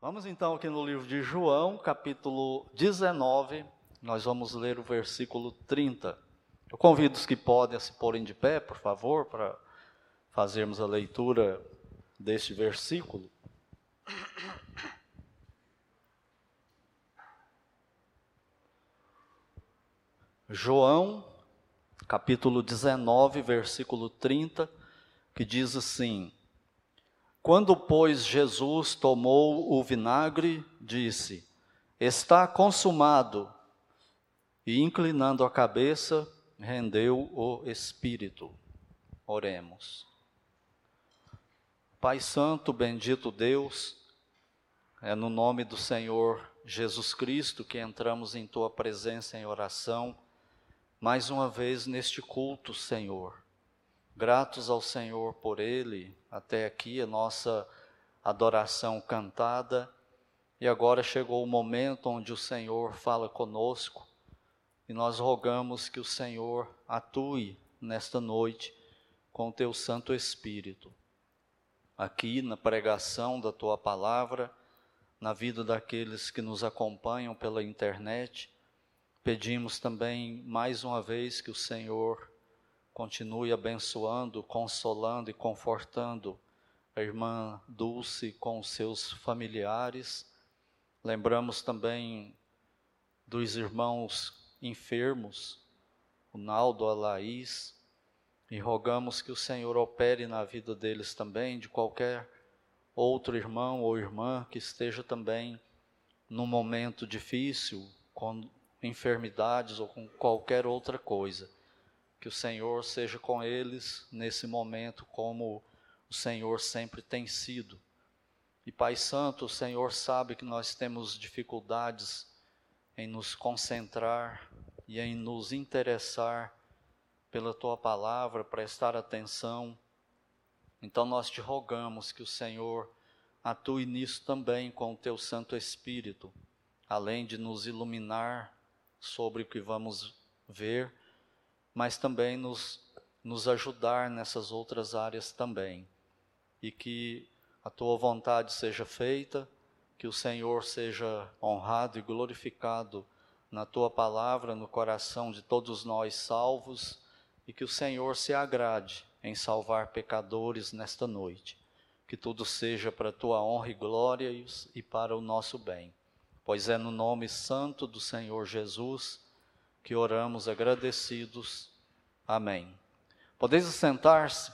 Vamos então aqui no livro de João, capítulo 19, nós vamos ler o versículo 30. Eu convido os que podem a se porem de pé, por favor, para fazermos a leitura deste versículo. João, capítulo 19, versículo 30, que diz assim: quando, pois, Jesus tomou o vinagre, disse: Está consumado. E, inclinando a cabeça, rendeu o espírito. Oremos. Pai Santo, bendito Deus, é no nome do Senhor Jesus Cristo que entramos em tua presença em oração, mais uma vez neste culto, Senhor gratos ao Senhor por ele, até aqui a nossa adoração cantada, e agora chegou o momento onde o Senhor fala conosco, e nós rogamos que o Senhor atue nesta noite com o teu Santo Espírito, aqui na pregação da tua palavra, na vida daqueles que nos acompanham pela internet. Pedimos também mais uma vez que o Senhor continue abençoando, consolando e confortando a irmã Dulce com seus familiares. Lembramos também dos irmãos enfermos, o Naldo, a Laís, e rogamos que o Senhor opere na vida deles também, de qualquer outro irmão ou irmã que esteja também num momento difícil, com enfermidades ou com qualquer outra coisa. Que o Senhor seja com eles nesse momento, como o Senhor sempre tem sido. E Pai Santo, o Senhor sabe que nós temos dificuldades em nos concentrar e em nos interessar pela tua palavra, prestar atenção. Então nós te rogamos que o Senhor atue nisso também com o teu Santo Espírito, além de nos iluminar sobre o que vamos ver mas também nos, nos ajudar nessas outras áreas também. E que a tua vontade seja feita, que o Senhor seja honrado e glorificado na tua palavra, no coração de todos nós salvos, e que o Senhor se agrade em salvar pecadores nesta noite. Que tudo seja para a tua honra e glória e para o nosso bem. Pois é no nome santo do Senhor Jesus que oramos agradecidos. Amém. Podeis sentar-se.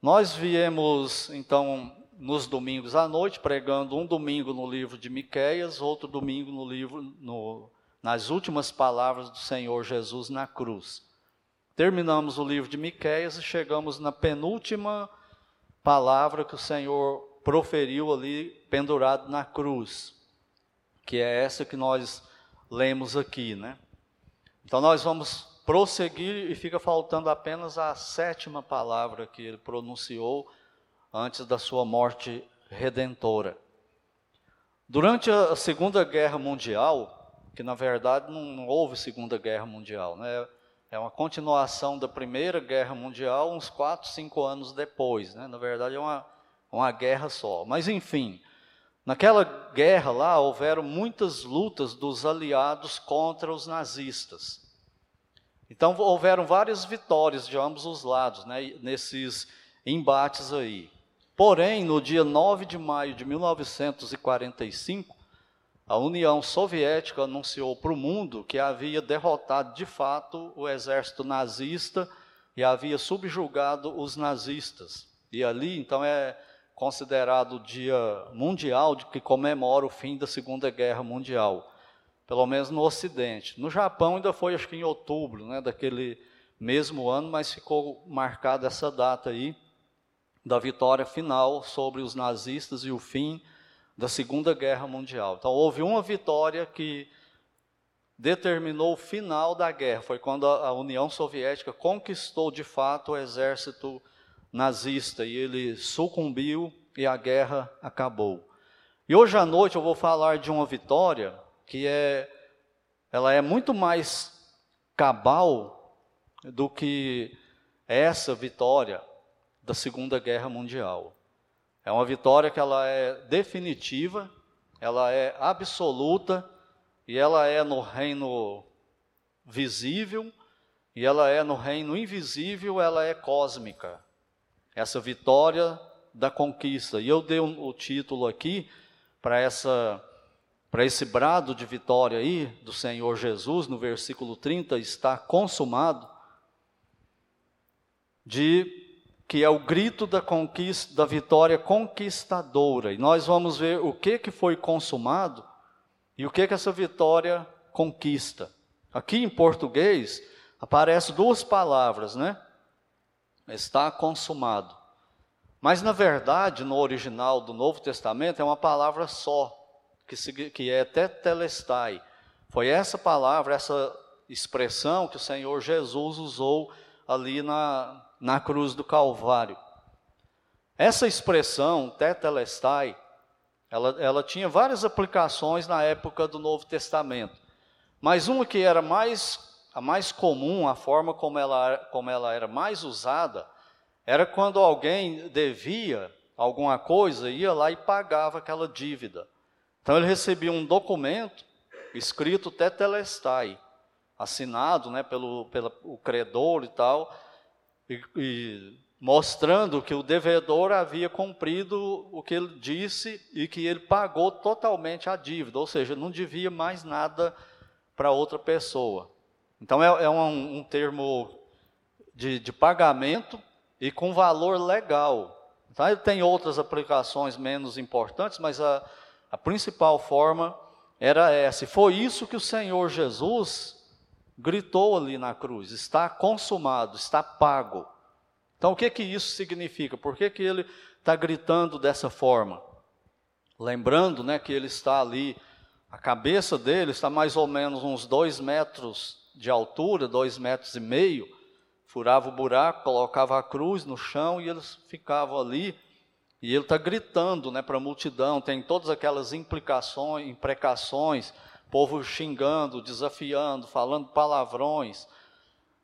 Nós viemos, então, nos domingos à noite, pregando um domingo no livro de Miqueias, outro domingo no livro, no, nas últimas palavras do Senhor Jesus na cruz. Terminamos o livro de Miqueias e chegamos na penúltima palavra que o Senhor proferiu ali pendurado na cruz, que é essa que nós lemos aqui, né? Então nós vamos prosseguir e fica faltando apenas a sétima palavra que ele pronunciou antes da sua morte redentora. Durante a Segunda Guerra Mundial, que na verdade não houve Segunda Guerra Mundial, né? é uma continuação da Primeira Guerra Mundial, uns quatro, cinco anos depois. Né? Na verdade, é uma, uma guerra só. Mas, enfim, Naquela guerra lá houveram muitas lutas dos aliados contra os nazistas. Então houveram várias vitórias de ambos os lados, né, nesses embates aí. Porém, no dia 9 de maio de 1945, a União Soviética anunciou para o mundo que havia derrotado de fato o exército nazista e havia subjugado os nazistas. E ali, então, é considerado o dia mundial que comemora o fim da Segunda Guerra Mundial, pelo menos no Ocidente. No Japão ainda foi, acho que em outubro, né, daquele mesmo ano, mas ficou marcada essa data aí da vitória final sobre os nazistas e o fim da Segunda Guerra Mundial. Então houve uma vitória que determinou o final da guerra, foi quando a União Soviética conquistou de fato o exército nazista e ele sucumbiu e a guerra acabou. E hoje à noite eu vou falar de uma vitória que é ela é muito mais cabal do que essa vitória da Segunda Guerra Mundial. É uma vitória que ela é definitiva, ela é absoluta e ela é no reino visível e ela é no reino invisível, ela é cósmica. Essa vitória da conquista. E eu dei um, o título aqui para essa para esse brado de vitória aí do Senhor Jesus, no versículo 30, está consumado, de que é o grito da conquista, da vitória conquistadora. E nós vamos ver o que que foi consumado e o que que essa vitória conquista. Aqui em português aparecem duas palavras, né? Está consumado. Mas na verdade, no original do Novo Testamento é uma palavra só, que, é tetelestai. Foi essa palavra, essa expressão que o Senhor Jesus usou ali na, na cruz do Calvário. Essa expressão, tetelestai, ela, ela tinha várias aplicações na época do Novo Testamento. Mas uma que era mais, a mais comum, a forma como ela, como ela era mais usada, era quando alguém devia alguma coisa, ia lá e pagava aquela dívida. Então ele recebia um documento escrito tetelestai, assinado né, pelo, pelo o credor e tal, e, e mostrando que o devedor havia cumprido o que ele disse e que ele pagou totalmente a dívida, ou seja, não devia mais nada para outra pessoa. Então é, é um, um, termo de, de, pagamento e com valor legal. Então, ele tem outras aplicações menos importantes, mas a, a principal forma era essa. E foi isso que o Senhor Jesus gritou ali na cruz: está consumado, está pago. Então, o que que isso significa? Por que, que ele está gritando dessa forma? Lembrando né, que ele está ali, a cabeça dele está mais ou menos uns dois metros de altura, dois metros e meio, furava o buraco, colocava a cruz no chão e eles ficavam ali. E ele está gritando né, para a multidão, tem todas aquelas implicações, imprecações, povo xingando, desafiando, falando palavrões.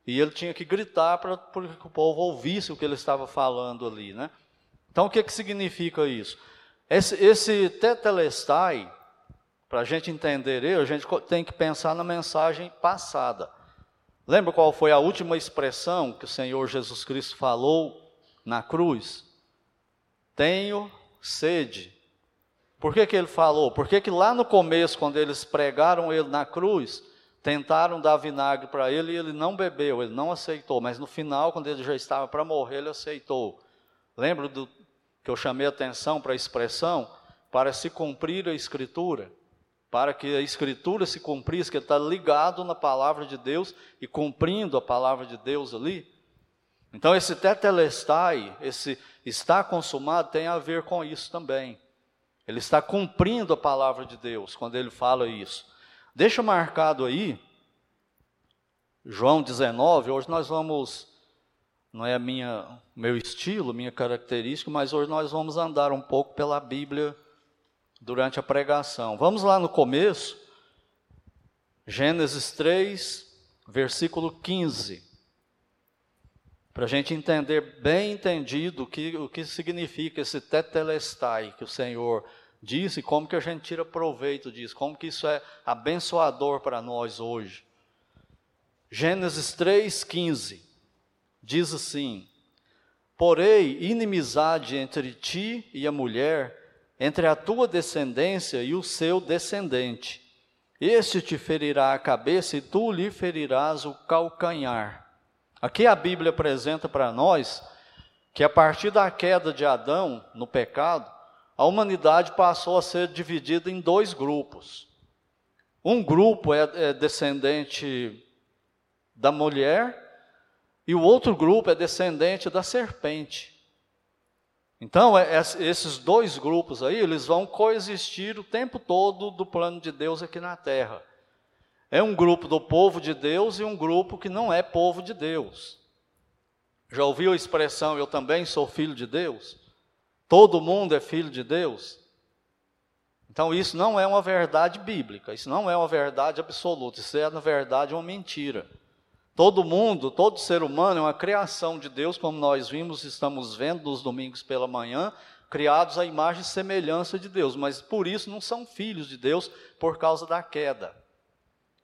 E ele tinha que gritar para que o povo ouvisse o que ele estava falando ali. Né? Então, o que, que significa isso? Esse, esse tetelestai, para a gente entender ele, a gente tem que pensar na mensagem passada. Lembra qual foi a última expressão que o Senhor Jesus Cristo falou na cruz? Tenho sede. Por que, que ele falou? Porque que lá no começo, quando eles pregaram ele na cruz, tentaram dar vinagre para ele e ele não bebeu, ele não aceitou. Mas no final, quando ele já estava para morrer, ele aceitou. Lembra do que eu chamei atenção para a expressão? Para se cumprir a escritura. Para que a escritura se cumprisse, que ele está ligado na palavra de Deus e cumprindo a palavra de Deus ali. Então, esse tetelestai, esse está consumado, tem a ver com isso também. Ele está cumprindo a palavra de Deus quando ele fala isso. Deixa marcado aí, João 19, hoje nós vamos, não é minha, meu estilo, minha característica, mas hoje nós vamos andar um pouco pela Bíblia durante a pregação. Vamos lá no começo, Gênesis 3, versículo 15. Para a gente entender bem entendido o que, o que significa esse tetelestai que o Senhor disse, como que a gente tira proveito disso, como que isso é abençoador para nós hoje. Gênesis 3,15 diz assim: Porém, inimizade entre ti e a mulher, entre a tua descendência e o seu descendente. Este te ferirá a cabeça e tu lhe ferirás o calcanhar. Aqui a Bíblia apresenta para nós que a partir da queda de Adão no pecado, a humanidade passou a ser dividida em dois grupos. Um grupo é, é descendente da mulher e o outro grupo é descendente da serpente. Então, é, é, esses dois grupos aí, eles vão coexistir o tempo todo do plano de Deus aqui na terra. É um grupo do povo de Deus e um grupo que não é povo de Deus. Já ouviu a expressão eu também sou filho de Deus? Todo mundo é filho de Deus? Então isso não é uma verdade bíblica, isso não é uma verdade absoluta, isso é na verdade uma mentira. Todo mundo, todo ser humano é uma criação de Deus, como nós vimos, estamos vendo nos domingos pela manhã, criados à imagem e semelhança de Deus, mas por isso não são filhos de Deus por causa da queda.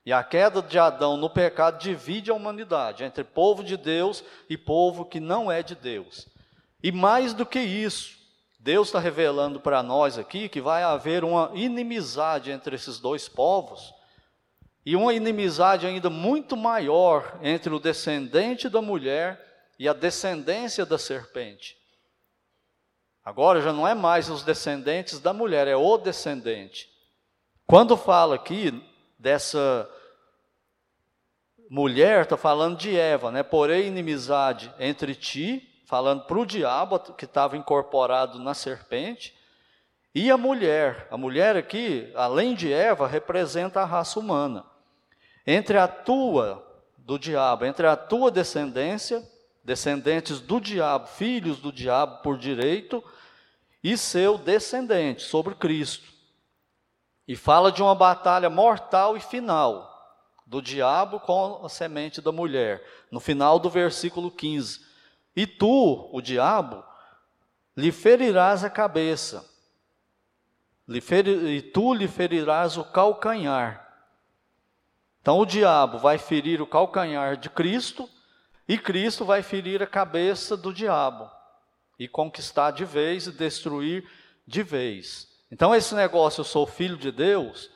E a queda de Adão no pecado divide a humanidade entre povo de Deus e povo que não é de Deus. E mais do que isso, Deus está revelando para nós aqui que vai haver uma inimizade entre esses dois povos, e uma inimizade ainda muito maior entre o descendente da mulher e a descendência da serpente. Agora já não é mais os descendentes da mulher, é o descendente. Quando fala aqui dessa mulher, está falando de Eva, né? Porém, inimizade entre ti, falando para o diabo que estava incorporado na serpente, e a mulher. A mulher aqui, além de Eva, representa a raça humana. Entre a tua, do diabo, entre a tua descendência, descendentes do diabo, filhos do diabo por direito, e seu descendente sobre Cristo. E fala de uma batalha mortal e final do diabo com a semente da mulher. No final do versículo 15: E tu, o diabo, lhe ferirás a cabeça, e tu lhe ferirás o calcanhar. Então o diabo vai ferir o calcanhar de Cristo, e Cristo vai ferir a cabeça do diabo e conquistar de vez e destruir de vez. Então, esse negócio, eu sou filho de Deus,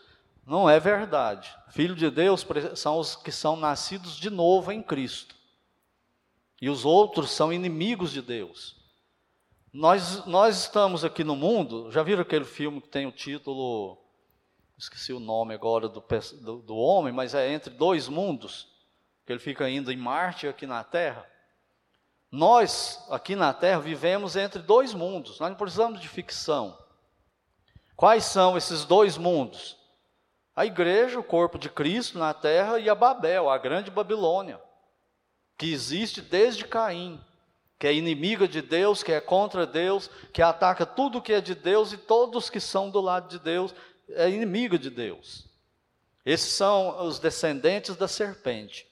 não é verdade. Filho de Deus são os que são nascidos de novo em Cristo. E os outros são inimigos de Deus. Nós, nós estamos aqui no mundo, já viram aquele filme que tem o título, esqueci o nome agora do, do, do homem, mas é Entre Dois Mundos, que ele fica indo em Marte aqui na Terra. Nós, aqui na Terra, vivemos entre dois mundos, nós não precisamos de ficção. Quais são esses dois mundos? A igreja, o corpo de Cristo na Terra, e a Babel, a grande Babilônia, que existe desde Caim, que é inimiga de Deus, que é contra Deus, que ataca tudo que é de Deus e todos que são do lado de Deus, é inimiga de Deus. Esses são os descendentes da serpente.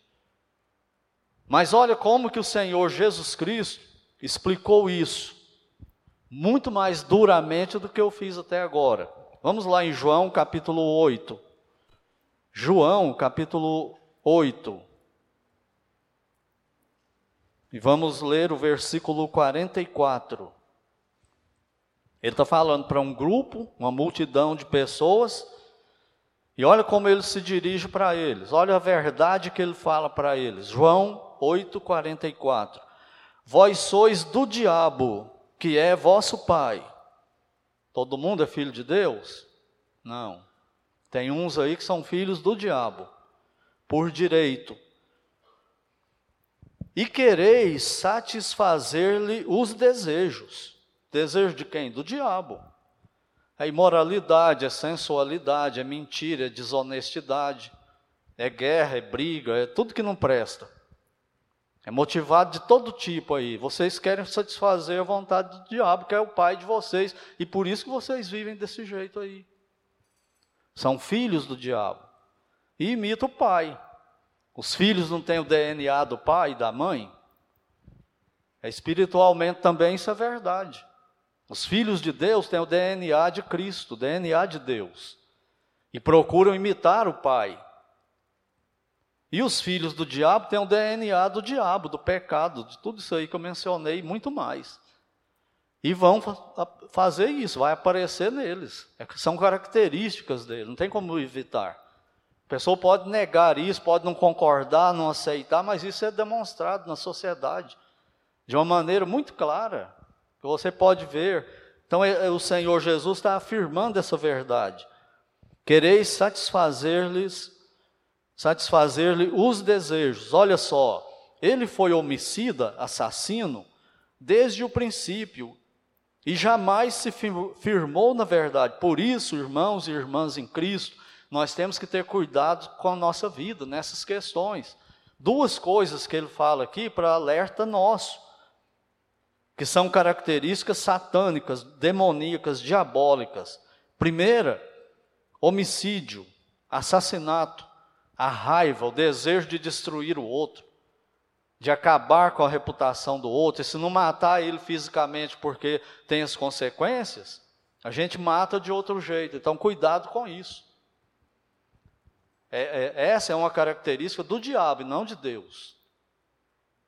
Mas olha como que o Senhor Jesus Cristo explicou isso, muito mais duramente do que eu fiz até agora. Vamos lá em João capítulo 8. João capítulo 8. E vamos ler o versículo 44. Ele está falando para um grupo, uma multidão de pessoas, e olha como ele se dirige para eles, olha a verdade que ele fala para eles. João 8:44. Vós sois do diabo, que é vosso pai. Todo mundo é filho de Deus? Não. Tem uns aí que são filhos do diabo, por direito. E quereis satisfazer-lhe os desejos. Desejo de quem? Do diabo. É imoralidade, é sensualidade, é mentira, é desonestidade, é guerra, é briga, é tudo que não presta. É motivado de todo tipo aí. Vocês querem satisfazer a vontade do diabo, que é o pai de vocês, e por isso que vocês vivem desse jeito aí. São filhos do diabo. E imita o pai. Os filhos não têm o DNA do pai e da mãe? É espiritualmente também isso é verdade. Os filhos de Deus têm o DNA de Cristo, o DNA de Deus. E procuram imitar o pai. E os filhos do diabo têm o DNA do diabo, do pecado, de tudo isso aí que eu mencionei, muito mais. E vão fazer isso, vai aparecer neles. É, são características deles, não tem como evitar. A pessoa pode negar isso, pode não concordar, não aceitar, mas isso é demonstrado na sociedade de uma maneira muito clara, você pode ver. Então, é, é, o Senhor Jesus está afirmando essa verdade. Quereis satisfazer-lhes satisfazer-lhe os desejos. Olha só, ele foi homicida, assassino, desde o princípio e jamais se firmou na verdade. Por isso, irmãos e irmãs em Cristo, nós temos que ter cuidado com a nossa vida nessas questões. Duas coisas que ele fala aqui para alerta nosso, que são características satânicas, demoníacas, diabólicas. Primeira, homicídio, assassinato a raiva, o desejo de destruir o outro. de acabar com a reputação do outro, e se não matar ele fisicamente porque tem as consequências, a gente mata de outro jeito. Então, cuidado com isso. É, é, essa é uma característica do diabo e não de Deus.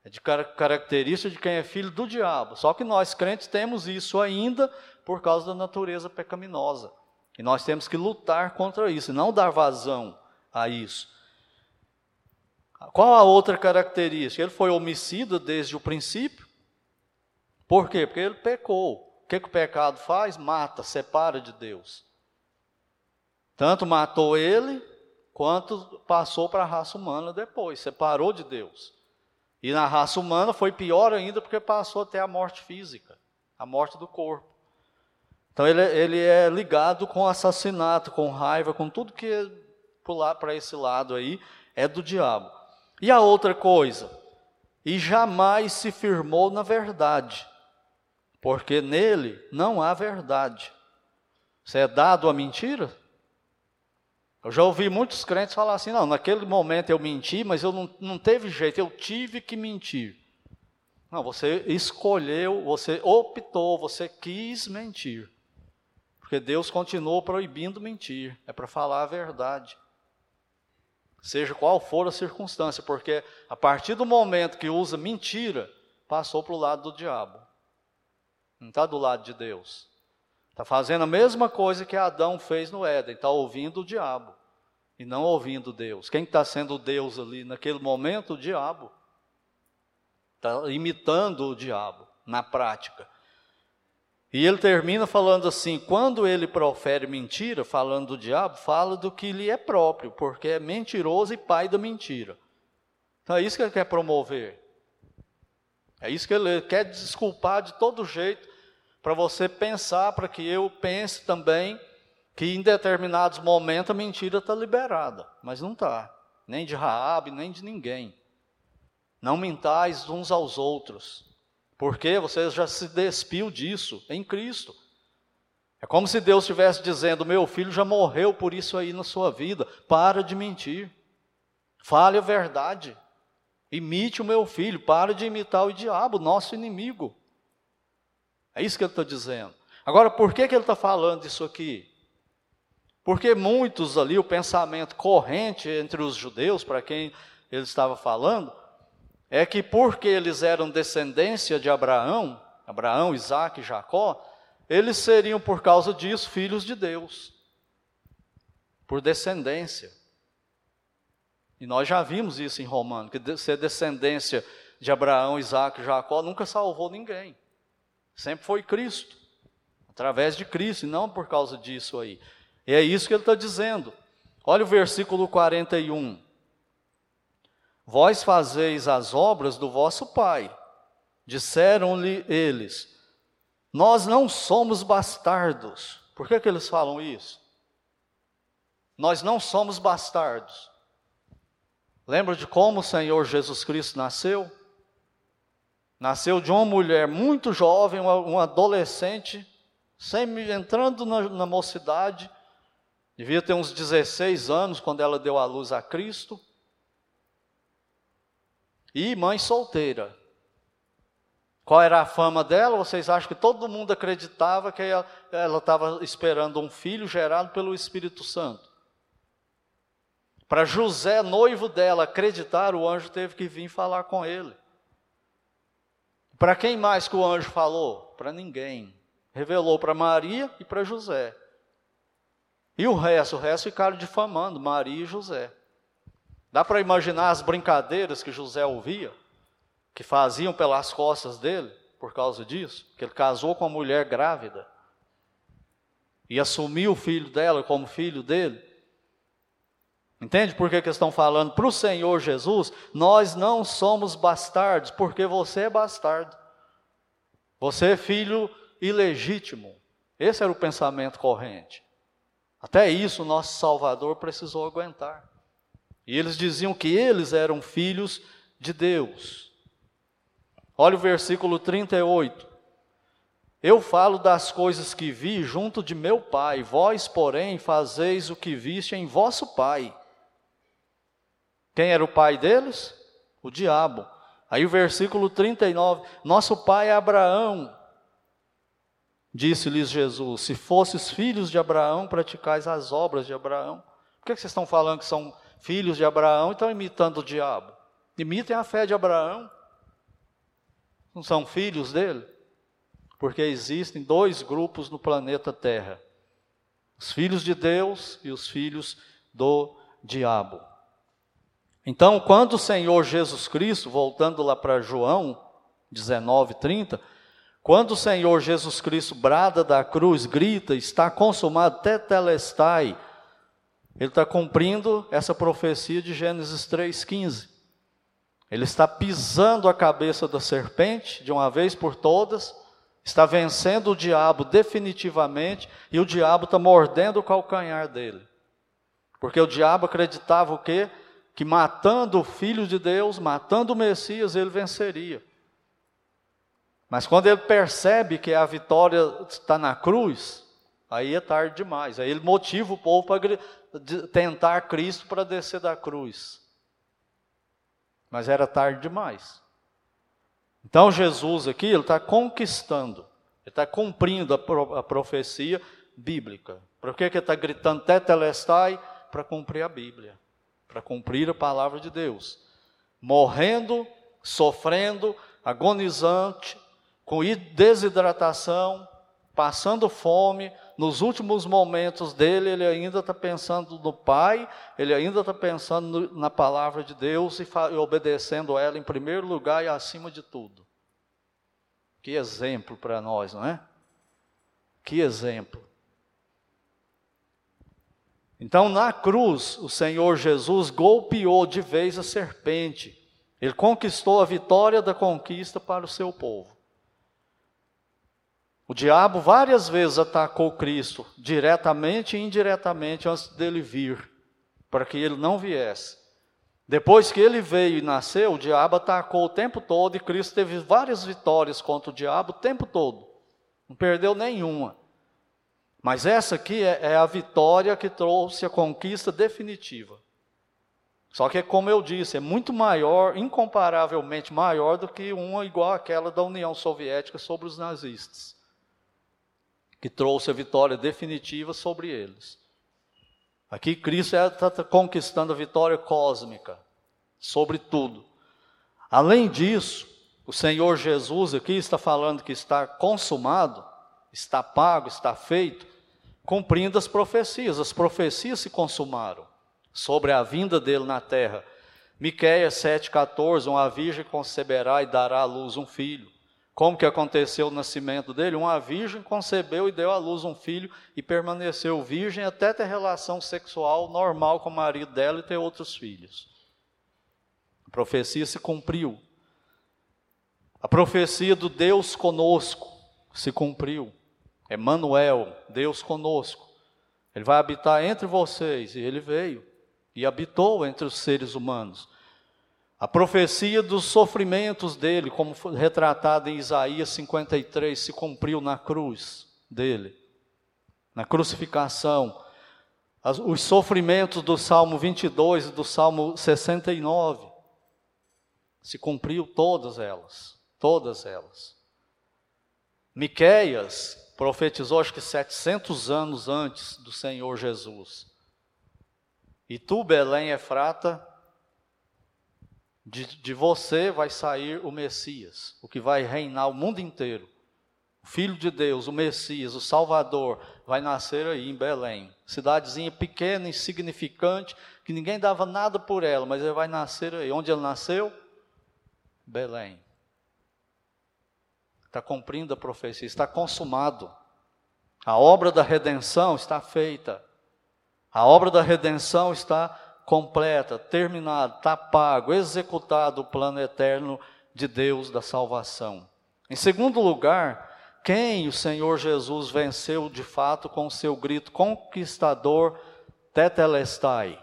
É de car característica de quem é filho do diabo. Só que nós crentes temos isso ainda por causa da natureza pecaminosa. E nós temos que lutar contra isso, e não dar vazão a isso. Qual a outra característica? Ele foi homicida desde o princípio. Por quê? Porque ele pecou. O que, que o pecado faz? Mata, separa de Deus. Tanto matou ele, quanto passou para a raça humana depois, separou de Deus. E na raça humana foi pior ainda porque passou até a morte física, a morte do corpo. Então ele, ele é ligado com assassinato, com raiva, com tudo que pular para esse lado aí é do diabo. E a outra coisa, e jamais se firmou na verdade, porque nele não há verdade. Você é dado a mentira? Eu já ouvi muitos crentes falar assim: não, naquele momento eu menti, mas eu não, não teve jeito, eu tive que mentir. Não, você escolheu, você optou, você quis mentir. Porque Deus continuou proibindo mentir, é para falar a verdade seja qual for a circunstância, porque a partir do momento que usa mentira, passou para o lado do diabo, não está do lado de Deus. Está fazendo a mesma coisa que Adão fez no Éden, está ouvindo o diabo e não ouvindo Deus. Quem está sendo Deus ali naquele momento? O diabo. Está imitando o diabo na prática. E ele termina falando assim: quando ele profere mentira, falando do diabo, fala do que lhe é próprio, porque é mentiroso e pai da mentira. Então é isso que ele quer promover. É isso que ele quer desculpar de todo jeito, para você pensar, para que eu pense também que em determinados momentos a mentira está liberada, mas não está, nem de Raabe, nem de ninguém. Não mintais uns aos outros. Porque você já se despiu disso em Cristo. É como se Deus estivesse dizendo: meu filho já morreu por isso aí na sua vida. Para de mentir. Fale a verdade. Imite o meu filho. Para de imitar o diabo, nosso inimigo. É isso que ele está dizendo. Agora, por que, que ele está falando isso aqui? Porque muitos ali, o pensamento corrente entre os judeus, para quem ele estava falando, é que porque eles eram descendência de Abraão, Abraão, Isaac e Jacó, eles seriam por causa disso filhos de Deus, por descendência. E nós já vimos isso em Romano, que ser descendência de Abraão, Isaac e Jacó nunca salvou ninguém. Sempre foi Cristo, através de Cristo, e não por causa disso aí. E é isso que ele está dizendo. Olha o versículo 41. Vós fazeis as obras do vosso pai. Disseram-lhe eles: Nós não somos bastardos. Por que, que eles falam isso? Nós não somos bastardos. Lembra de como o Senhor Jesus Cristo nasceu? Nasceu de uma mulher muito jovem, uma, adolescente, sempre entrando na, na mocidade, devia ter uns 16 anos quando ela deu à luz a Cristo. E mãe solteira. Qual era a fama dela? Vocês acham que todo mundo acreditava que ela estava esperando um filho gerado pelo Espírito Santo? Para José, noivo dela, acreditar, o anjo teve que vir falar com ele. Para quem mais que o anjo falou? Para ninguém. Revelou para Maria e para José. E o resto? O resto ficaram difamando Maria e José. Dá para imaginar as brincadeiras que José ouvia, que faziam pelas costas dele por causa disso, que ele casou com uma mulher grávida e assumiu o filho dela como filho dele. Entende por que, que estão falando? Para o Senhor Jesus, nós não somos bastardos, porque você é bastardo. Você é filho ilegítimo. Esse era o pensamento corrente. Até isso nosso Salvador precisou aguentar. E eles diziam que eles eram filhos de Deus. Olha o versículo 38. Eu falo das coisas que vi junto de meu pai, vós, porém, fazeis o que viste em vosso pai. Quem era o pai deles? O diabo. Aí o versículo 39, nosso pai Abraão, disse-lhes Jesus, se fosses filhos de Abraão, praticais as obras de Abraão. Por que vocês estão falando que são filhos de Abraão e estão imitando o diabo? Imitem a fé de Abraão. Não são filhos dele? Porque existem dois grupos no planeta Terra: os filhos de Deus e os filhos do diabo. Então, quando o Senhor Jesus Cristo, voltando lá para João 19, 30, quando o Senhor Jesus Cristo brada da cruz, grita, está consumado, tetelestai, ele está cumprindo essa profecia de Gênesis 3,15. Ele está pisando a cabeça da serpente, de uma vez por todas, está vencendo o diabo definitivamente, e o diabo está mordendo o calcanhar dele. Porque o diabo acreditava o quê? Que matando o Filho de Deus, matando o Messias, ele venceria. Mas quando ele percebe que a vitória está na cruz, aí é tarde demais. Aí ele motiva o povo para tentar Cristo para descer da cruz. Mas era tarde demais. Então Jesus aqui, ele está conquistando, ele está cumprindo a, profecia bíblica. Por que, que ele está gritando tetelestai? Para cumprir a Bíblia para cumprir a palavra de Deus, morrendo, sofrendo, agonizante, com desidratação, passando fome, nos últimos momentos dele, ele ainda está pensando no Pai, ele ainda está pensando na palavra de Deus e, e obedecendo ela em primeiro lugar e acima de tudo. Que exemplo para nós, não é? Que exemplo. Então, na cruz, o Senhor Jesus golpeou de vez a serpente. Ele conquistou a vitória da conquista para o seu povo. O diabo várias vezes atacou Cristo, diretamente e indiretamente, antes dele vir, para que ele não viesse. Depois que ele veio e nasceu, o diabo atacou o tempo todo e Cristo teve várias vitórias contra o diabo o tempo todo. Não perdeu nenhuma. Mas essa aqui é, é a vitória que trouxe a conquista definitiva. Só que, como eu disse, é muito maior, incomparavelmente maior do que uma igual àquela da União Soviética sobre os nazistas, que trouxe a vitória definitiva sobre eles. Aqui Cristo está é, conquistando a vitória cósmica sobre tudo. Além disso, o Senhor Jesus aqui está falando que está consumado, está pago, está feito, cumprindo as profecias. As profecias se consumaram sobre a vinda dele na terra. Miqueias 7,14, uma virgem conceberá e dará à luz um filho. Como que aconteceu o nascimento dele? Uma virgem concebeu e deu à luz um filho e permaneceu virgem até ter relação sexual normal com o marido dela e ter outros filhos. A profecia se cumpriu. A profecia do Deus conosco se cumpriu. Emmanuel, Deus conosco. Ele vai habitar entre vocês, e ele veio e habitou entre os seres humanos. A profecia dos sofrimentos dele, como foi retratada em Isaías 53, se cumpriu na cruz dele, na crucificação. os sofrimentos do Salmo 22 e do Salmo 69 se cumpriu todas elas, todas elas. Miqueias profetizou acho que 700 anos antes do Senhor Jesus. E tu, Belém Efrata, de, de você vai sair o Messias, o que vai reinar o mundo inteiro. O Filho de Deus, o Messias, o Salvador, vai nascer aí em Belém. Cidadezinha pequena, insignificante, que ninguém dava nada por ela, mas ele vai nascer aí. Onde ele nasceu? Belém. Está cumprindo a profecia, está consumado. A obra da redenção está feita. A obra da redenção está completa, terminada, está pago, executado o plano eterno de Deus da salvação. Em segundo lugar, quem o Senhor Jesus venceu de fato com o seu grito conquistador Tetelestai.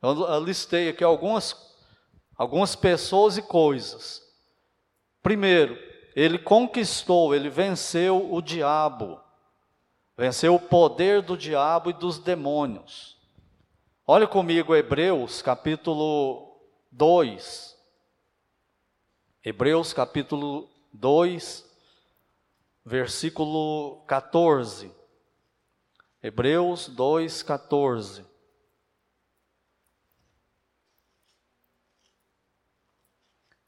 Eu listei aqui algumas, algumas pessoas e coisas. Primeiro, ele conquistou, ele venceu o diabo, venceu o poder do diabo e dos demônios. Olha comigo Hebreus capítulo 2. Hebreus capítulo 2, versículo 14. Hebreus 2, 14.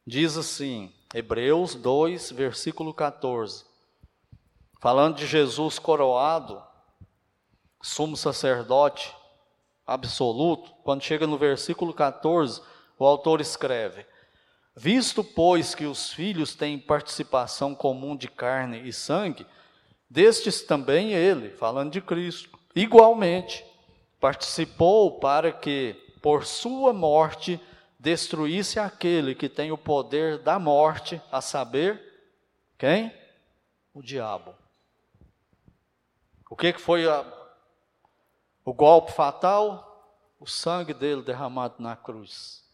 Diz assim, Hebreus 2, versículo 14. Falando de Jesus coroado, sumo sacerdote absoluto, quando chega no versículo 14, o autor escreve: Visto, pois, que os filhos têm participação comum de carne e sangue, destes também ele, falando de Cristo, igualmente participou para que, por sua morte, destruísse aquele que tem o poder da morte, a saber, quem? O diabo. O que, que foi a, o golpe fatal? O sangue dele derramado na cruz.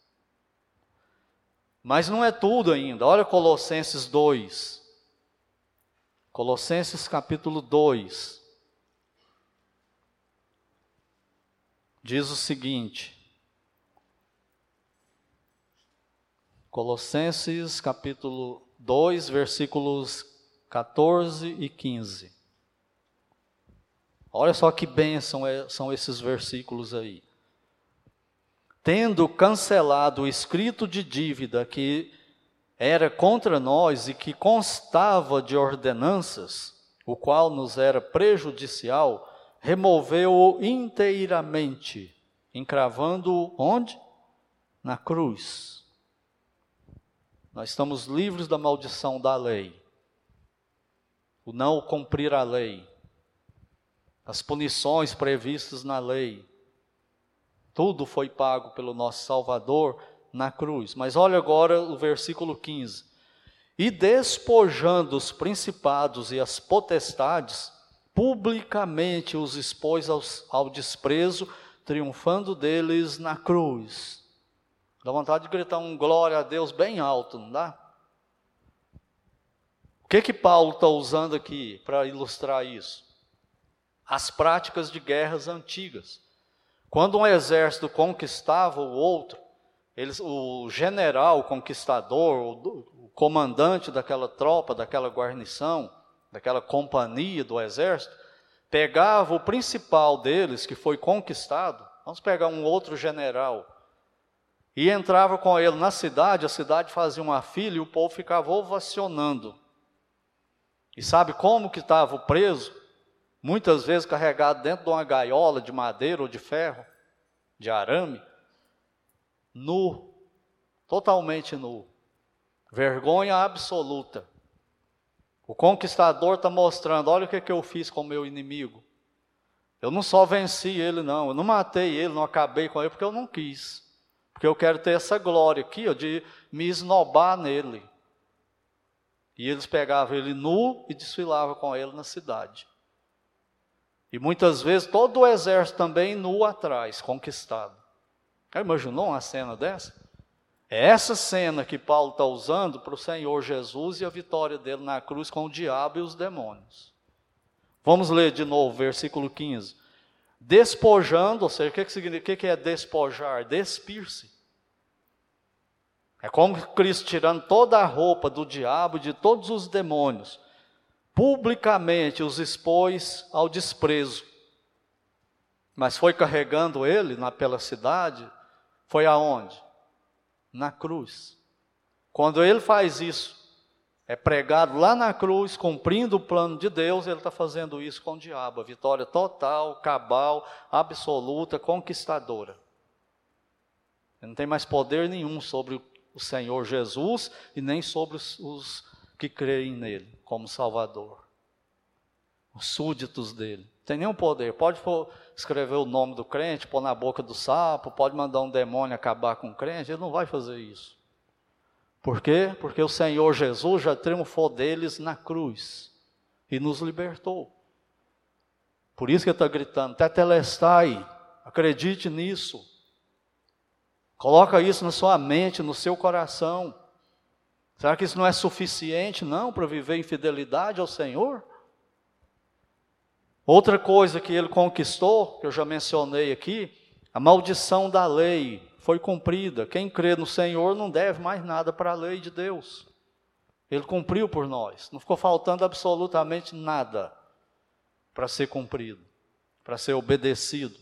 Mas não é tudo ainda. Olha Colossenses 2. Colossenses capítulo 2. Diz o seguinte: Colossenses capítulo 2, versículos 14 e 15. Olha só que bênção é, são esses versículos aí tendo cancelado o escrito de dívida que era contra nós e que constava de ordenanças, o qual nos era prejudicial, removeu-o inteiramente, encravando-o onde? Na cruz. Nós estamos livres da maldição da lei, o não cumprir a lei, as punições previstas na lei, tudo foi pago pelo nosso Salvador na cruz. Mas olha agora o versículo 15. E despojando os principados e as potestades, publicamente os expôs aos, ao desprezo, triunfando deles na cruz. Dá vontade de gritar um glória a Deus bem alto, não dá? O que que Paulo está usando aqui para ilustrar isso? As práticas de guerras antigas. Quando um exército conquistava o outro, eles, o general o conquistador, o, o comandante daquela tropa, daquela guarnição, daquela companhia do exército, pegava o principal deles, que foi conquistado, vamos pegar um outro general, e entrava com ele na cidade, a cidade fazia uma fila e o povo ficava ovacionando. E sabe como que estava o preso? muitas vezes carregado dentro de uma gaiola de madeira ou de ferro, de arame, nu, totalmente nu. Vergonha absoluta. O conquistador está mostrando: olha o que, que eu fiz com o meu inimigo. Eu não só venci ele, não. Eu não matei ele, não acabei com ele, porque eu não quis. Porque eu quero ter essa glória aqui, ó, de me esnobar nele. E eles pegavam ele nu e desfilavam com ele na cidade. E muitas vezes todo o exército também nu atrás, conquistado. Já imaginou uma cena dessa? É essa cena que Paulo está usando para o Senhor Jesus e a vitória dele na cruz com o diabo e os demônios. Vamos ler de novo, versículo 15. Despojando, ou seja, o que, que que é despojar? Despir-se. É como Cristo tirando toda a roupa do diabo de todos os demônios publicamente os expôs ao desprezo. Mas foi carregando ele na, pela cidade, foi aonde? Na cruz. Quando ele faz isso, é pregado lá na cruz, cumprindo o plano de Deus, ele está fazendo isso com o diabo. A vitória total, cabal, absoluta, conquistadora. Ele não tem mais poder nenhum sobre o Senhor Jesus e nem sobre os, os que creem nele como Salvador. Os súditos dele. Tem nenhum poder. Pode escrever o nome do crente, pôr na boca do sapo, pode mandar um demônio acabar com o crente, ele não vai fazer isso. Por quê? Porque o Senhor Jesus já triunfou deles na cruz e nos libertou. Por isso que ele está gritando, tetelestai, acredite nisso. Coloca isso na sua mente, no seu coração. Será que isso não é suficiente, não, para viver em fidelidade ao Senhor? Outra coisa que ele conquistou, que eu já mencionei aqui, a maldição da lei foi cumprida. Quem crê no Senhor não deve mais nada para a lei de Deus. Ele cumpriu por nós. Não ficou faltando absolutamente nada para ser cumprido, para ser obedecido.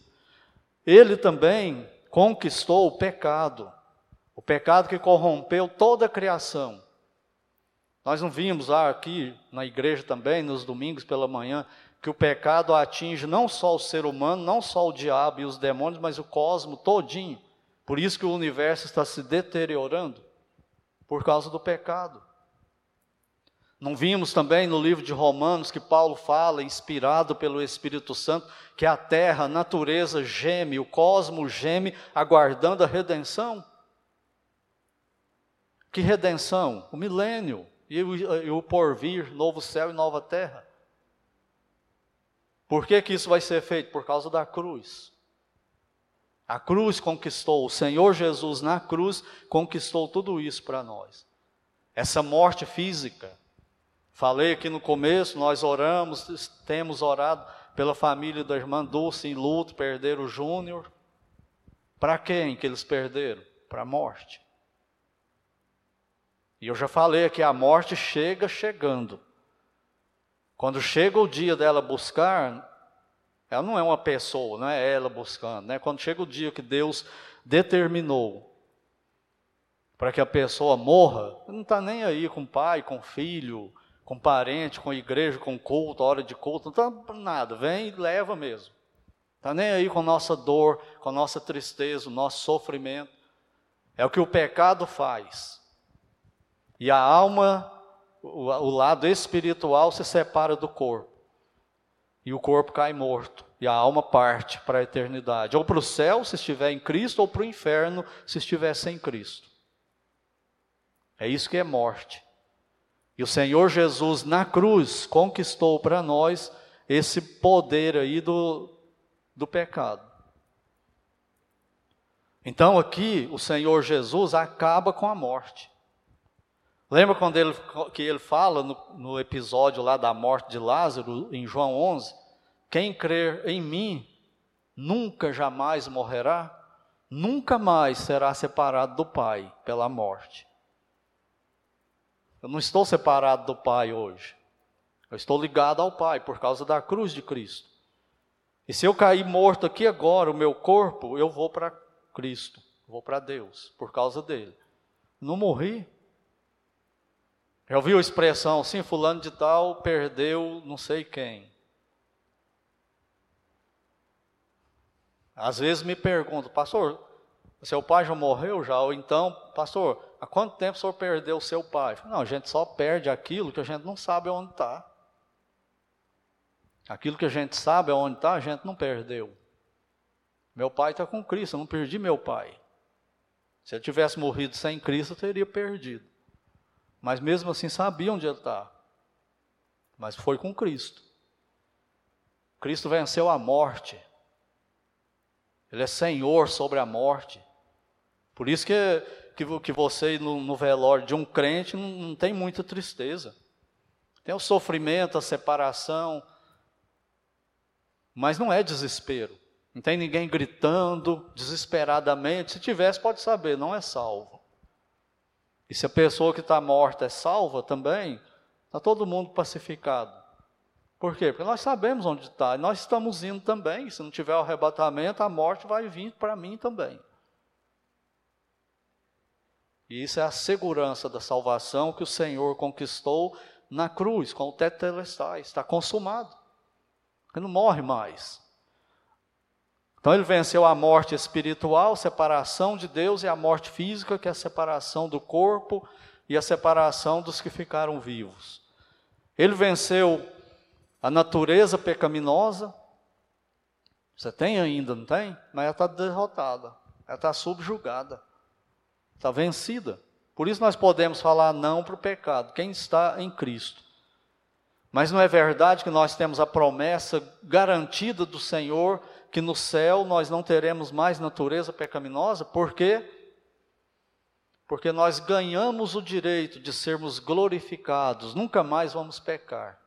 Ele também conquistou o pecado, o pecado que corrompeu toda a criação. Nós não vimos lá aqui na igreja também, nos domingos pela manhã, que o pecado atinge não só o ser humano, não só o diabo e os demônios, mas o cosmo todinho. Por isso que o universo está se deteriorando por causa do pecado. Não vimos também no livro de Romanos que Paulo fala, inspirado pelo Espírito Santo, que a terra, a natureza geme, o cosmos geme, aguardando a redenção? Que redenção? O milênio e o, e o porvir, novo céu e nova terra. Por que, que isso vai ser feito? Por causa da cruz. A cruz conquistou, o Senhor Jesus na cruz conquistou tudo isso para nós. Essa morte física, Falei aqui no começo, nós oramos, temos orado pela família da irmã Dulce em luto, perderam o Júnior. Para quem que eles perderam? Para a morte. E eu já falei aqui, a morte chega chegando. Quando chega o dia dela buscar, ela não é uma pessoa, não é ela buscando, né? Quando chega o dia que Deus determinou para que a pessoa morra, não está nem aí com pai, com filho, com parente, com igreja, com culto, hora de culto, não está nada, vem e leva mesmo. Está nem aí com nossa dor, com nossa tristeza, o nosso sofrimento. É o que o pecado faz. E a alma, o, o lado espiritual se separa do corpo. E o corpo cai morto. E a alma parte para a eternidade. Ou para o céu, se estiver em Cristo, ou para o inferno, se estiver sem Cristo. É isso que é morte. E o Senhor Jesus na cruz conquistou para nós esse poder aí do, do pecado. Então aqui o Senhor Jesus acaba com a morte. Lembra quando ele, que ele fala no, no episódio lá da morte de Lázaro, em João 11? Quem crer em mim nunca jamais morrerá, nunca mais será separado do Pai pela morte. Eu não estou separado do Pai hoje. Eu estou ligado ao Pai por causa da cruz de Cristo. E se eu cair morto aqui agora, o meu corpo, eu vou para Cristo, vou para Deus, por causa dele. Não morri. Já ouviu a expressão assim, fulano de tal perdeu não sei quem. Às vezes me pergunto, pastor, seu pai já morreu já? Ou então, pastor, há quanto tempo o senhor perdeu seu pai? Não, a gente só perde aquilo que a gente não sabe onde está. Aquilo que a gente sabe onde está, a gente não perdeu. Meu pai está com Cristo, eu não perdi meu pai. Se ele tivesse morrido sem Cristo, eu teria perdido. Mas mesmo assim sabia onde ele está. Mas foi com Cristo. Cristo venceu a morte. Ele é Senhor sobre a morte. Por isso que, que, que você, no, no velório de um crente, não, não tem muita tristeza. Tem o sofrimento, a separação, mas não é desespero. Não tem ninguém gritando desesperadamente. Se tivesse, pode saber, não é salvo. E se a pessoa que está morta é salva também, está todo mundo pacificado. Por quê? Porque nós sabemos onde está, nós estamos indo também. Se não tiver o arrebatamento, a morte vai vir para mim também. E isso é a segurança da salvação que o Senhor conquistou na cruz, com o tetelestai, está consumado. Ele não morre mais. Então ele venceu a morte espiritual, separação de Deus, e a morte física, que é a separação do corpo e a separação dos que ficaram vivos. Ele venceu a natureza pecaminosa. Você tem ainda, não tem? Mas ela está derrotada, ela está subjugada está vencida. Por isso nós podemos falar não para o pecado, quem está em Cristo. Mas não é verdade que nós temos a promessa garantida do Senhor que no céu nós não teremos mais natureza pecaminosa? Por quê? Porque nós ganhamos o direito de sermos glorificados, nunca mais vamos pecar.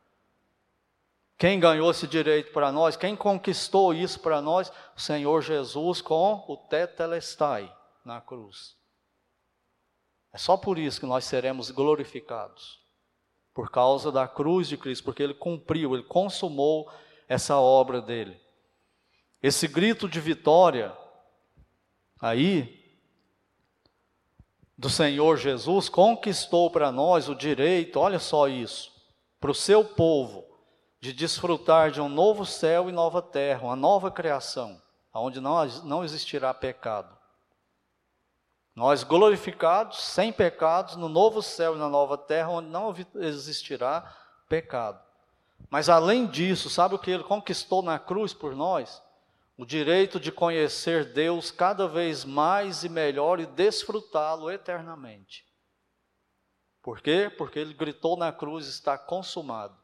Quem ganhou esse direito para nós? Quem conquistou isso para nós? O Senhor Jesus com o tetelestai na cruz. É só por isso que nós seremos glorificados. por causa da cruz de Cristo, porque ele cumpriu, ele consumou essa obra dele. Esse grito de vitória aí do Senhor Jesus conquistou para nós o direito, olha só isso, para o seu povo, de desfrutar de um novo céu e nova terra, uma nova criação, onde não, não existirá pecado. Nós glorificados, sem pecados, no novo céu e na nova terra, onde não existirá pecado. Mas além disso, sabe o que ele conquistou na cruz por nós? O direito de conhecer Deus cada vez mais e melhor e desfrutá-lo eternamente. Por quê? Porque ele gritou na cruz: está consumado.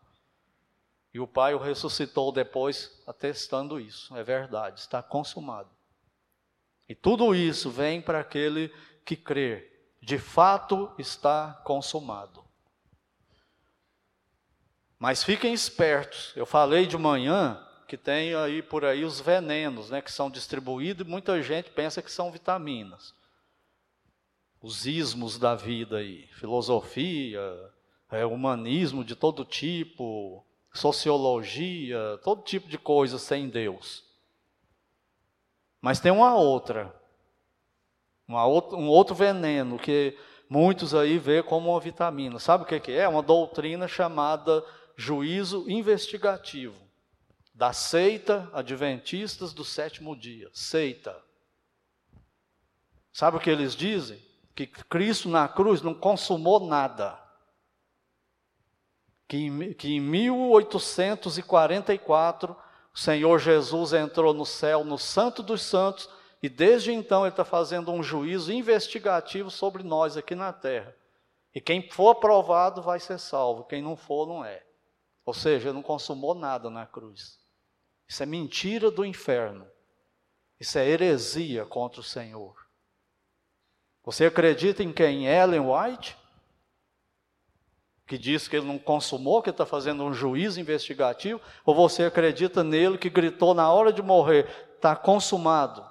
E o Pai o ressuscitou depois, atestando isso. É verdade, está consumado. E tudo isso vem para aquele que crê. De fato está consumado. Mas fiquem espertos. Eu falei de manhã que tem aí por aí os venenos, né, que são distribuídos e muita gente pensa que são vitaminas. Os ismos da vida aí, filosofia, é, humanismo de todo tipo, sociologia, todo tipo de coisa sem Deus. Mas tem uma outra, uma outra, um outro veneno que muitos aí vê como uma vitamina. Sabe o que é? É uma doutrina chamada juízo investigativo da seita adventistas do sétimo dia. Seita. Sabe o que eles dizem? Que Cristo na cruz não consumou nada. Que, que em 1844 o Senhor Jesus entrou no céu, no Santo dos Santos, e desde então ele está fazendo um juízo investigativo sobre nós aqui na terra. E quem for aprovado vai ser salvo, quem não for, não é. Ou seja, ele não consumou nada na cruz. Isso é mentira do inferno. Isso é heresia contra o Senhor. Você acredita em quem? Ellen White? que diz que ele não consumou, que está fazendo um juízo investigativo, ou você acredita nele que gritou na hora de morrer, está consumado?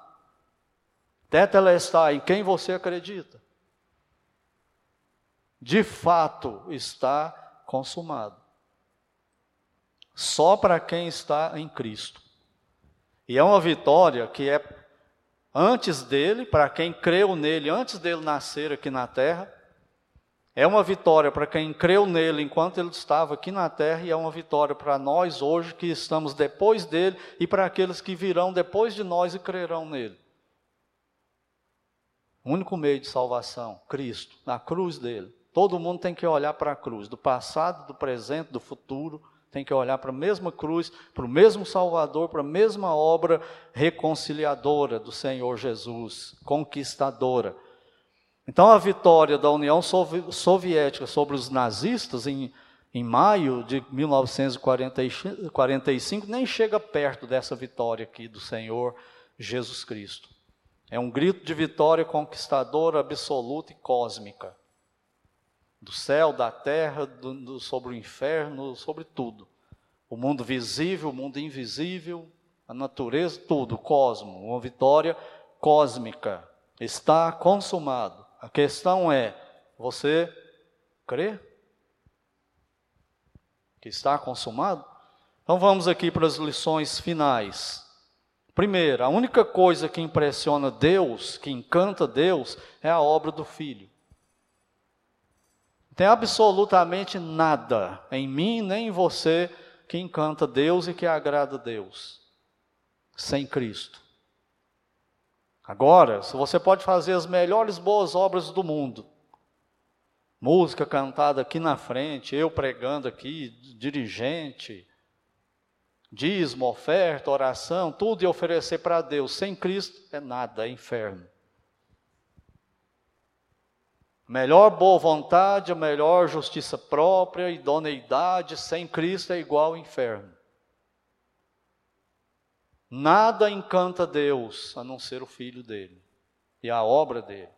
Tetelestai, em quem você acredita? De fato está consumado. Só para quem está em Cristo. E é uma vitória que é antes dele, para quem creu nele, antes dele nascer aqui na terra, é uma vitória para quem creu nele enquanto ele estava aqui na terra, e é uma vitória para nós hoje que estamos depois dele e para aqueles que virão depois de nós e crerão nele. O único meio de salvação, Cristo, na cruz dele. Todo mundo tem que olhar para a cruz, do passado, do presente, do futuro, tem que olhar para a mesma cruz, para o mesmo Salvador, para a mesma obra reconciliadora do Senhor Jesus, conquistadora. Então, a vitória da União Soviética sobre os nazistas em, em maio de 1945 nem chega perto dessa vitória aqui do Senhor Jesus Cristo. É um grito de vitória conquistadora, absoluta e cósmica. Do céu, da terra, do, do, sobre o inferno, sobre tudo. O mundo visível, o mundo invisível, a natureza, tudo, o cosmo. Uma vitória cósmica. Está consumado. A questão é: você crê? Que está consumado? Então vamos aqui para as lições finais. Primeiro, a única coisa que impressiona Deus, que encanta Deus, é a obra do Filho. Tem absolutamente nada em mim nem em você que encanta Deus e que agrada Deus, sem Cristo. Agora, se você pode fazer as melhores boas obras do mundo, música cantada aqui na frente, eu pregando aqui, dirigente, dízimo, oferta, oração, tudo e oferecer para Deus, sem Cristo é nada, é inferno. Melhor boa vontade, melhor justiça própria, idoneidade, sem Cristo é igual ao inferno. Nada encanta Deus a não ser o filho dele e a obra dele.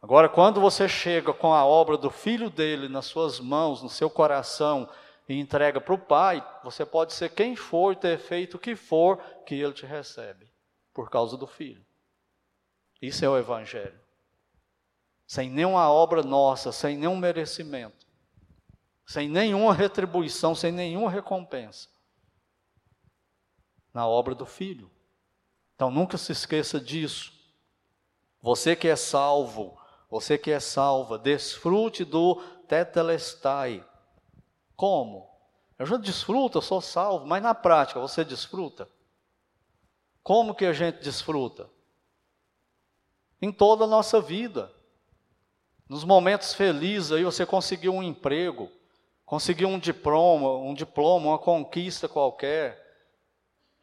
Agora, quando você chega com a obra do filho dele nas suas mãos, no seu coração, e entrega para o Pai, você pode ser quem for, ter feito o que for, que ele te recebe, por causa do filho. Isso é o Evangelho. Sem nenhuma obra nossa, sem nenhum merecimento. sem nenhuma retribuição, sem nenhuma recompensa, na obra do Filho. Então nunca se esqueça disso. Você que é salvo, você que é salva, desfrute do tetelestai. Como? Eu já desfruto, eu sou salvo, mas na prática você desfruta? Como que a gente desfruta? Em toda a nossa vida. Nos momentos felizes aí você conseguiu um emprego, conseguiu um diploma, um diploma, uma conquista qualquer,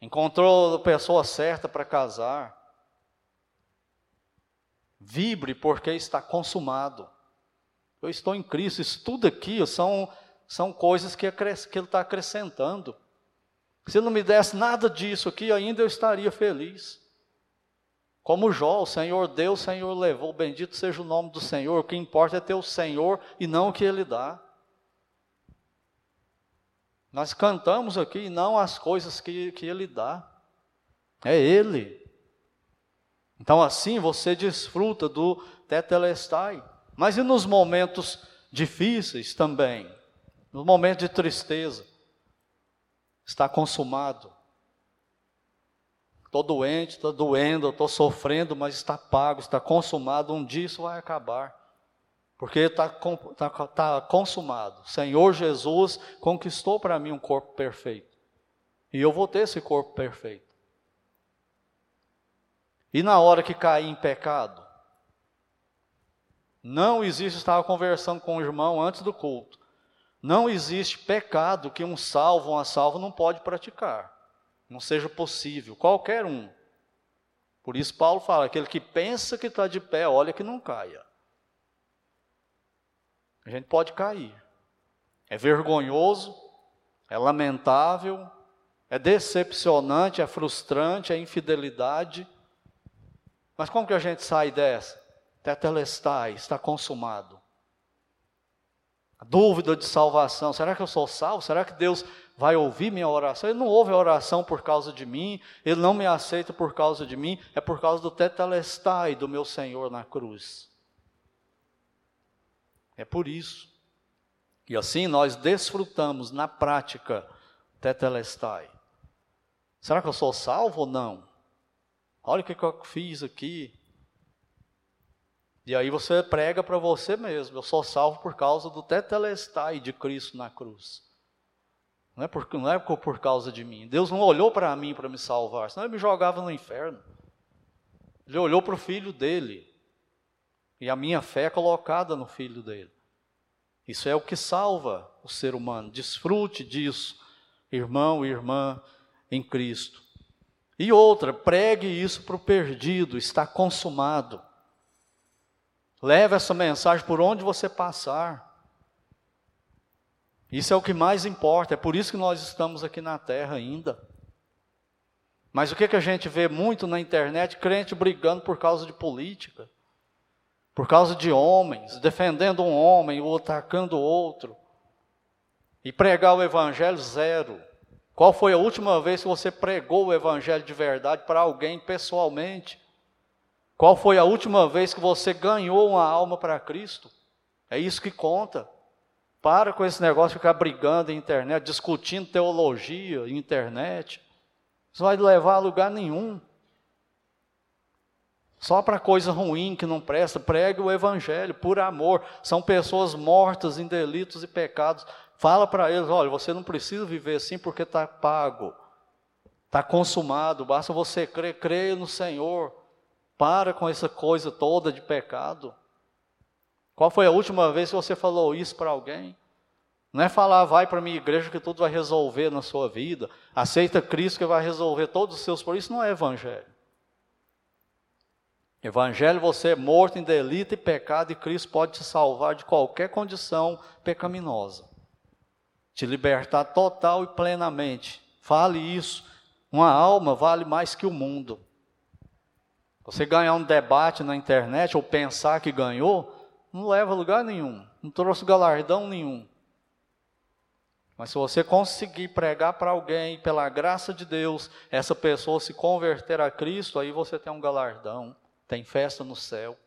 encontrou a pessoa certa para casar. Vibre porque está consumado. Eu estou em Cristo. Isso tudo aqui são, são coisas que, que Ele está acrescentando. Se Ele não me desse nada disso aqui, ainda eu estaria feliz. Como Jó, o Senhor deu, o Senhor levou, bendito seja o nome do Senhor, o que importa é ter o Senhor e não o que Ele dá. Nós cantamos aqui não as coisas que, que Ele dá, é Ele. Então assim você desfruta do tetelestai. Mas e nos momentos difíceis também? No momento de tristeza, está consumado. Estou doente, estou doendo, estou sofrendo, mas está pago, está consumado. Um dia isso vai acabar. Porque está tá, tá consumado. Senhor Jesus conquistou para mim um corpo perfeito. E eu vou ter esse corpo perfeito. E na hora que cair em pecado, não existe, estava conversando com o irmão antes do culto. Não existe pecado que um salvo, uma salva não pode praticar. Não seja possível, qualquer um. Por isso Paulo fala, aquele que pensa que está de pé, olha que não caia. A gente pode cair. É vergonhoso, é lamentável, é decepcionante, é frustrante, é infidelidade. Mas como que a gente sai dessa? Tetelestai, está consumado. A dúvida de salvação, será que eu sou salvo? Será que Deus vai ouvir minha oração? Ele não ouve a oração por causa de mim, ele não me aceita por causa de mim, é por causa do tetelestai do meu Senhor na cruz. É por isso. E assim nós desfrutamos na prática tetelestai. Será que eu sou salvo ou não? Olha o que eu fiz aqui. E aí você prega para você mesmo. Eu sou salvo por causa do tetelestai de Cristo na cruz. Não é, por, não é por, causa de mim. Deus não olhou para mim para me salvar, senão ele me jogava no inferno. Ele olhou para o filho dele. E a minha fé é colocada no filho dele. Isso é o que salva o ser humano. Desfrute disso, irmão e irmã em Cristo. E outra, pregue isso para o perdido, está consumado. Leve essa mensagem por onde você passar. Isso é o que mais importa, é por isso que nós estamos aqui na terra ainda. Mas o que, que a gente vê muito na internet? Crente brigando por causa de política, por causa de homens, defendendo um homem ou atacando outro. E pregar o evangelho zero. Qual foi a última vez que você pregou o evangelho de verdade para alguém pessoalmente? Qual foi a última vez que você ganhou uma alma para Cristo? É isso que conta. Para com esse negócio de ficar brigando na internet, discutindo teologia na internet. Isso vai levar a lugar nenhum. Só para coisa ruim que não presta, pregue o evangelho por amor. São pessoas mortas em delitos e pecados. Fala para eles: olha, você não precisa viver assim porque está pago, está consumado. Basta você crer, creia no Senhor. Para com essa coisa toda de pecado. Qual foi a última vez que você falou isso para alguém? Não é falar, vai para a minha igreja que tudo vai resolver na sua vida, aceita Cristo que vai resolver todos os seus problemas. Isso não é evangelho. Evangelho, você é morto em delito e pecado, e Cristo pode te salvar de qualquer condição pecaminosa. Te libertar total e plenamente. Fale isso. Uma alma vale mais que o mundo. Você ganhar um debate na internet ou pensar que ganhou, não leva a lugar nenhum, não trouxe galardão nenhum. Mas se você conseguir pregar para alguém, pela graça de Deus, essa pessoa se converter a Cristo, aí você tem um galardão, tem festa no céu.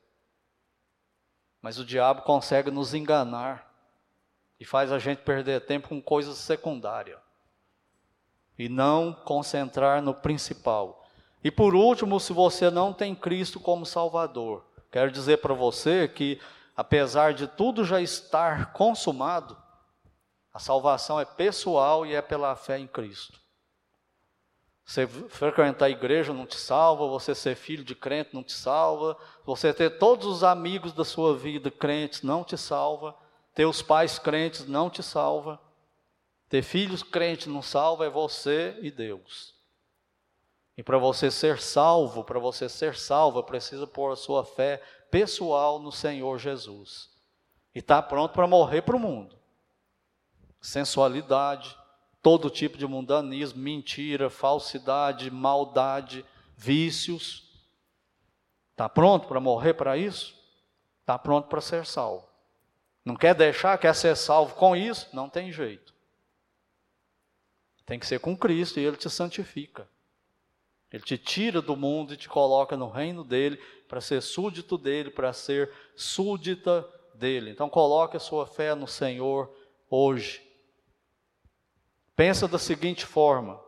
Mas o diabo consegue nos enganar. e faz a gente perder tempo com coisas secundárias e não concentrar no principal. E por último, se você não tem Cristo como Salvador, quero dizer para você que, apesar de tudo já estar consumado, a salvação é pessoal e é pela fé em Cristo. Você frequentar a igreja não te salva, você ser filho de crente não te salva, você ter todos os amigos da sua vida crentes não te salva, ter os pais crentes não te salva, ter filhos crentes não salva, é você e Deus. E para você ser salvo, para você ser salva, precisa pôr a sua fé pessoal no Senhor Jesus. E estar tá pronto para morrer para o mundo. Sensualidade, todo tipo de mundanismo, mentira, falsidade, maldade, vícios. Está pronto para morrer para isso? Está pronto para ser salvo. Não quer deixar, quer ser salvo com isso? Não tem jeito. Tem que ser com Cristo e Ele te santifica. Ele te tira do mundo e te coloca no reino dele para ser súdito dele, para ser súdita dele. Então coloque a sua fé no Senhor hoje. Pensa da seguinte forma: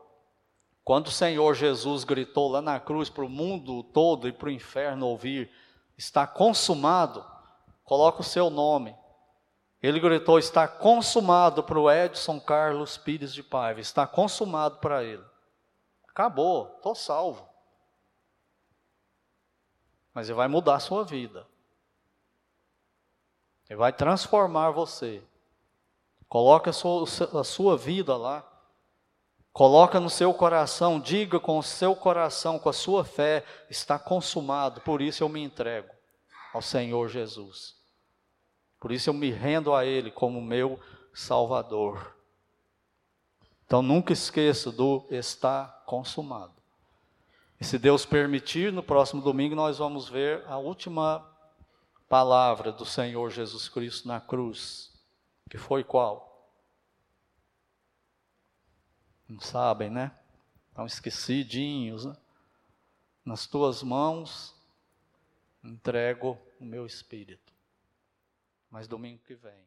quando o Senhor Jesus gritou lá na cruz para o mundo todo e para o inferno ouvir, está consumado, coloca o seu nome. Ele gritou: está consumado para o Edson Carlos Pires de Paiva, está consumado para ele. Acabou, estou salvo. Mas ele vai mudar a sua vida. Ele vai transformar você. Coloca a sua, a sua vida lá. Coloca no seu coração, diga com o seu coração, com a sua fé, está consumado, por isso eu me entrego ao Senhor Jesus. Por isso eu me rendo a Ele como meu Salvador. Então nunca esqueça do está consumado. E se Deus permitir, no próximo domingo nós vamos ver a última palavra do Senhor Jesus Cristo na cruz. Que foi qual? Não sabem, né? Estão esquecidinhos. Né? Nas tuas mãos entrego o meu espírito. Mas domingo que vem.